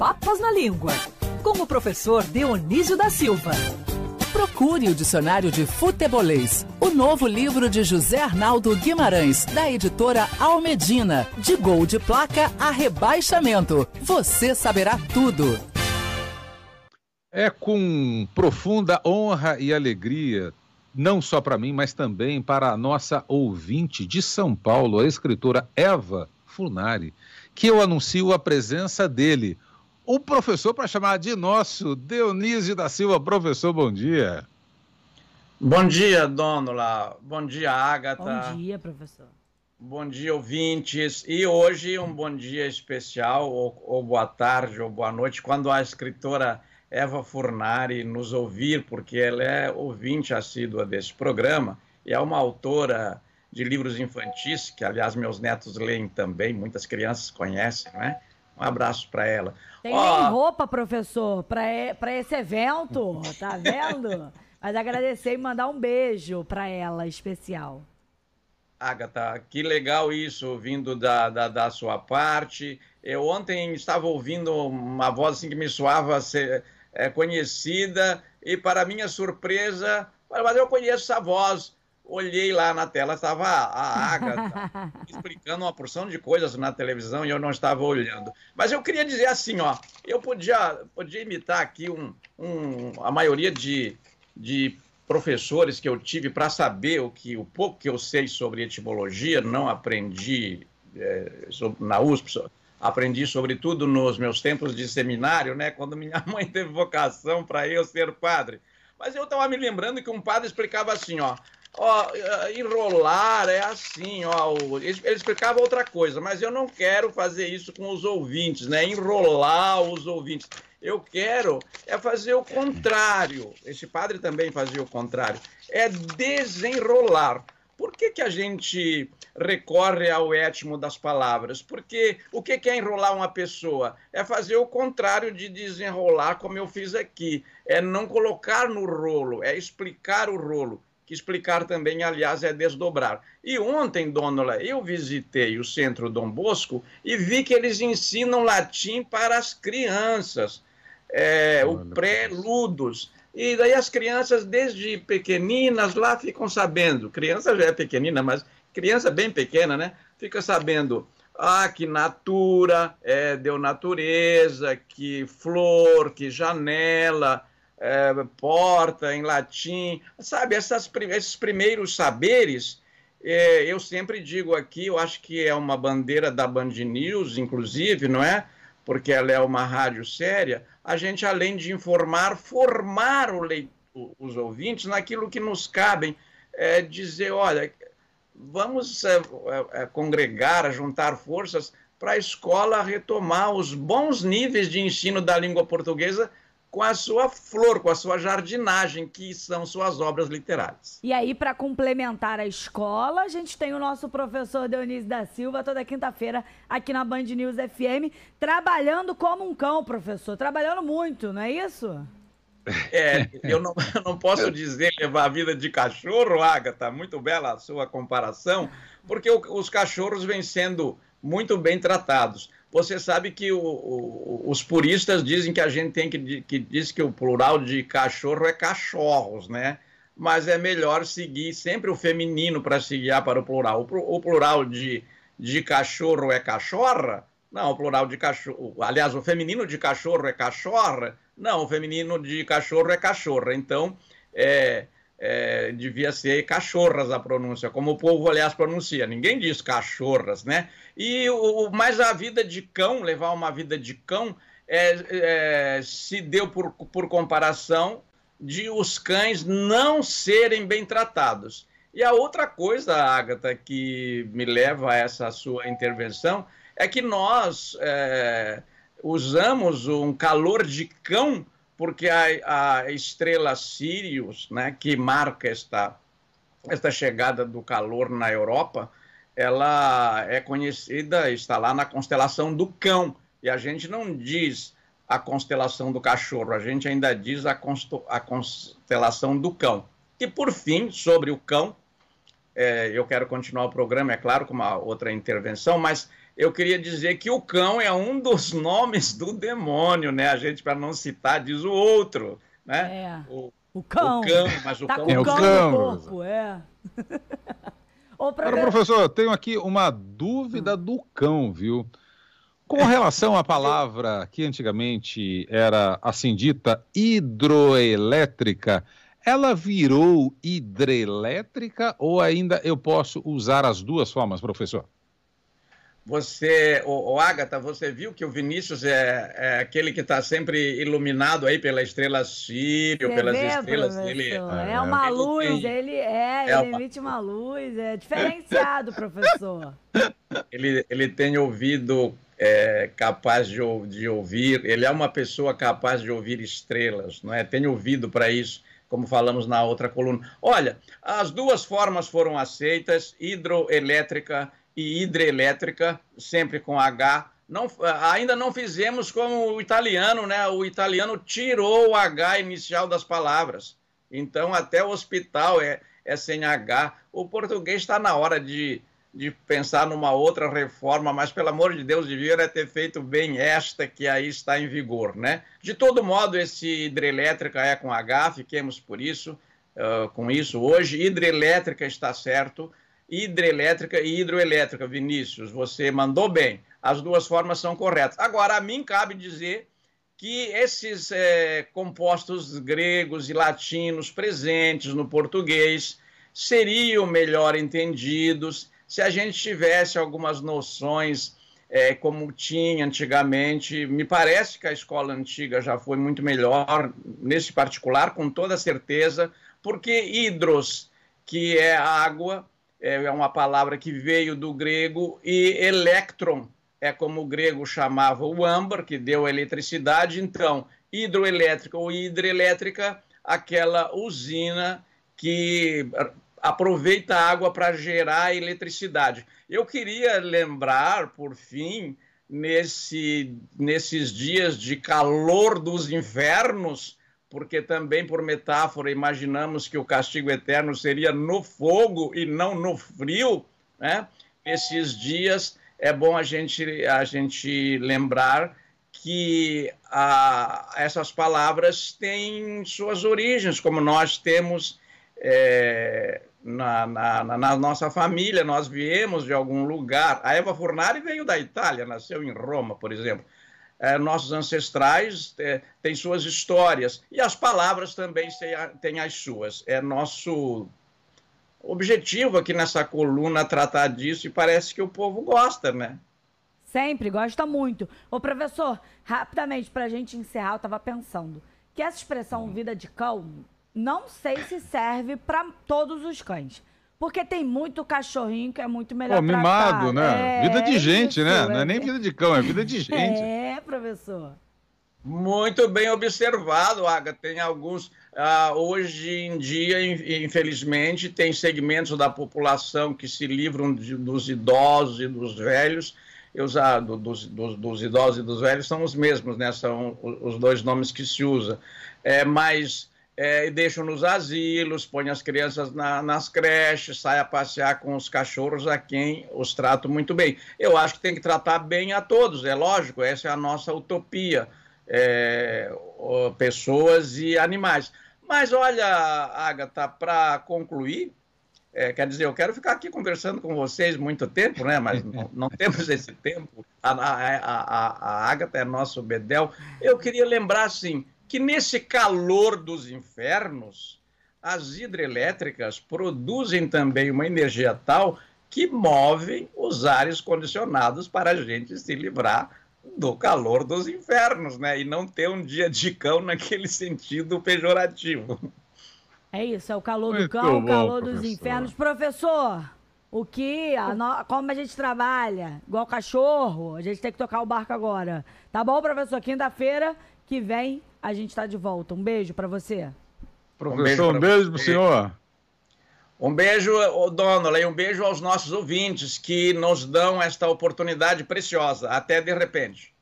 papas na língua, com o professor Dionísio da Silva. Procure o Dicionário de Futebolês, o novo livro de José Arnaldo Guimarães, da editora Almedina. De gol de placa a rebaixamento. Você saberá tudo. É com profunda honra e alegria, não só para mim, mas também para a nossa ouvinte de São Paulo, a escritora Eva Funari, que eu anuncio a presença dele o professor para chamar de nosso, Dionísio da Silva. Professor, bom dia. Bom dia, Dônula. Bom dia, Agatha. Bom dia, professor. Bom dia, ouvintes. E hoje um bom dia especial, ou, ou boa tarde, ou boa noite, quando a escritora Eva Furnari nos ouvir, porque ela é ouvinte assídua desse programa e é uma autora de livros infantis, que aliás meus netos leem também, muitas crianças conhecem, não é? Um abraço para ela. Tem oh. nem roupa, professor, para esse evento, tá vendo? Mas agradecer e mandar um beijo para ela especial. Agatha, que legal isso, vindo da, da, da, sua parte. Eu ontem estava ouvindo uma voz assim que me soava ser é, conhecida, e para minha surpresa, mas eu conheço essa voz olhei lá na tela, estava a Agatha explicando uma porção de coisas na televisão e eu não estava olhando. Mas eu queria dizer assim, ó, eu podia, podia imitar aqui um, um, a maioria de, de professores que eu tive para saber o que o pouco que eu sei sobre etimologia, não aprendi é, na USP, aprendi sobretudo nos meus tempos de seminário, né, quando minha mãe teve vocação para eu ser padre. Mas eu estava me lembrando que um padre explicava assim, ó, Ó, enrolar é assim, ó. Ele, ele explicava outra coisa, mas eu não quero fazer isso com os ouvintes, né? Enrolar os ouvintes. Eu quero é fazer o contrário. Esse padre também fazia o contrário. É desenrolar. Por que, que a gente recorre ao étimo das palavras? Porque o que, que é enrolar uma pessoa? É fazer o contrário de desenrolar, como eu fiz aqui. É não colocar no rolo, é explicar o rolo que explicar também, aliás, é desdobrar. E ontem, Dônola, eu visitei o Centro Dom Bosco e vi que eles ensinam latim para as crianças, é, o pré-ludos. E daí as crianças, desde pequeninas, lá ficam sabendo. Criança já é pequenina, mas criança bem pequena, né? Fica sabendo ah, que natura, é, deu natureza, que flor, que janela, é, porta em latim, sabe? Essas, esses primeiros saberes, é, eu sempre digo aqui, eu acho que é uma bandeira da Band News, inclusive, não é? Porque ela é uma rádio séria. A gente, além de informar, formar os ouvintes naquilo que nos cabem, é, dizer, olha, vamos é, é congregar, juntar forças para a escola retomar os bons níveis de ensino da língua portuguesa com a sua flor, com a sua jardinagem, que são suas obras literárias. E aí, para complementar a escola, a gente tem o nosso professor Dionísio da Silva, toda quinta-feira, aqui na Band News FM, trabalhando como um cão, professor. Trabalhando muito, não é isso? É, eu não, eu não posso dizer levar a vida de cachorro, Agatha, muito bela a sua comparação, porque o, os cachorros vêm sendo muito bem tratados. Você sabe que o, o, os puristas dizem que a gente tem que, que diz que o plural de cachorro é cachorros, né? Mas é melhor seguir sempre o feminino para se guiar para o plural. O, o plural de, de cachorro é cachorra? Não, o plural de cachorro. Aliás, o feminino de cachorro é cachorra? Não, o feminino de cachorro é cachorra. Então, é, é, devia ser cachorras a pronúncia, como o povo, aliás, pronuncia. Ninguém diz cachorras, né? E o, mas a vida de cão, levar uma vida de cão, é, é, se deu por, por comparação de os cães não serem bem tratados. E a outra coisa, Agatha, que me leva a essa sua intervenção, é que nós é, usamos um calor de cão porque a, a estrela Sirius, né, que marca esta, esta chegada do calor na Europa, ela é conhecida, está lá na constelação do cão. E a gente não diz a constelação do cachorro, a gente ainda diz a, a constelação do cão. E por fim, sobre o cão, é, eu quero continuar o programa, é claro, com uma outra intervenção, mas eu queria dizer que o cão é um dos nomes do demônio, né? A gente, para não citar, diz o outro, né? É. O, o cão. O cão, mas o tá cão com é o o cão, cão. no corpo, é. Ô, Agora, profe- professor, eu tenho aqui uma dúvida do cão, viu? Com relação à palavra que antigamente era assim dita hidroelétrica, ela virou hidrelétrica ou ainda eu posso usar as duas formas, professor? Você, o, o Agatha, você viu que o Vinícius é, é aquele que está sempre iluminado aí pela estrela Sírio, Você pelas vê, estrelas professor? dele. É, É. uma Ele luz, tem- ele é, É ele uma- emite uma luz, é diferenciado, professor. Ele, ele tem ouvido é, capaz de, de ouvir, ele é uma pessoa capaz de ouvir estrelas, não é? Tem ouvido para isso, como falamos na outra coluna. Olha, as duas formas foram aceitas, hidroelétrica e hidrelétrica, sempre com H. Não, ainda não fizemos como o italiano, né? O italiano tirou o H inicial das palavras. Então, até o hospital é, é sem H. O português está na hora de, de pensar numa outra reforma, mas pelo amor de Deus, devia ter feito bem esta que aí está em vigor, né? De todo modo, esse hidrelétrica é com H, fiquemos por isso, uh, com isso hoje. Hidrelétrica está certo, hidrelétrica e hidroelétrica, Vinícius, você mandou bem. As duas formas são corretas. Agora, a mim cabe dizer que esses é, compostos gregos e latinos presentes no português seriam melhor entendidos se a gente tivesse algumas noções é, como tinha antigamente. Me parece que a escola antiga já foi muito melhor, nesse particular, com toda certeza, porque hidros, que é água, é uma palavra que veio do grego, e electron, é como o grego chamava o âmbar, que deu eletricidade. Então, hidroelétrica ou hidrelétrica, aquela usina que aproveita a água para gerar eletricidade. Eu queria lembrar, por fim, nesse, nesses dias de calor dos infernos, porque também, por metáfora, imaginamos que o castigo eterno seria no fogo e não no frio, né? Esses dias é bom a gente, a gente lembrar que a, essas palavras têm suas origens, como nós temos é, na, na, na, nossa família, nós viemos de algum lugar. A Eva Furnari veio da Itália, nasceu em Roma, por exemplo. É, nossos ancestrais é, têm suas histórias e as palavras também têm as suas. É nosso objetivo aqui nessa coluna tratar disso e parece que o povo gosta, né? Sempre, gosta muito. Ô, professor, rapidamente, pra gente encerrar, eu tava pensando que essa expressão vida de cão, não sei se serve para todos os cães. Porque tem muito cachorrinho que é muito melhor Pô, mimado, tratado. né? É, vida de gente, isso, né? Não é é. nem vida de cão, é vida de gente. É, professor. Muito bem observado, Aga. Tem alguns. ah, hoje em dia, in- infelizmente, tem segmentos da população que se livram de- dos idosos e dos velhos. Eu do- dos, dos- dos idosos e dos velhos são os mesmos, né? São os dois nomes que se usa. É, mas é, deixam nos asilos, põe as crianças na- nas creches, sai a passear com os cachorros a quem os trato muito bem. Eu acho que tem que tratar bem a todos, é lógico, essa é a nossa utopia é, pessoas e animais. Mas olha, Agatha, para concluir, é, quer dizer, eu quero ficar aqui conversando com vocês muito tempo, né? Mas não, não temos esse tempo. A, a, a, a- a Agatha é nosso bedel. Eu queria lembrar, assim, que nesse calor dos infernos, as hidrelétricas produzem também uma energia tal que movem os ares condicionados para a gente se livrar do calor dos infernos, né? E não ter um dia de cão naquele sentido pejorativo. É isso, é o calor do Muito cão, o bom, calor dos professor. infernos. Professor, o que, a no- como a gente trabalha, igual cachorro, a gente tem que tocar o barco agora. Tá bom, professor? Quinta-feira que vem a gente tá de volta. Um beijo pra você. Professor, um beijo pro você. senhor. Um beijo, ô, Donald, e um beijo aos nossos ouvintes que nos dão esta oportunidade preciosa. Até de repente.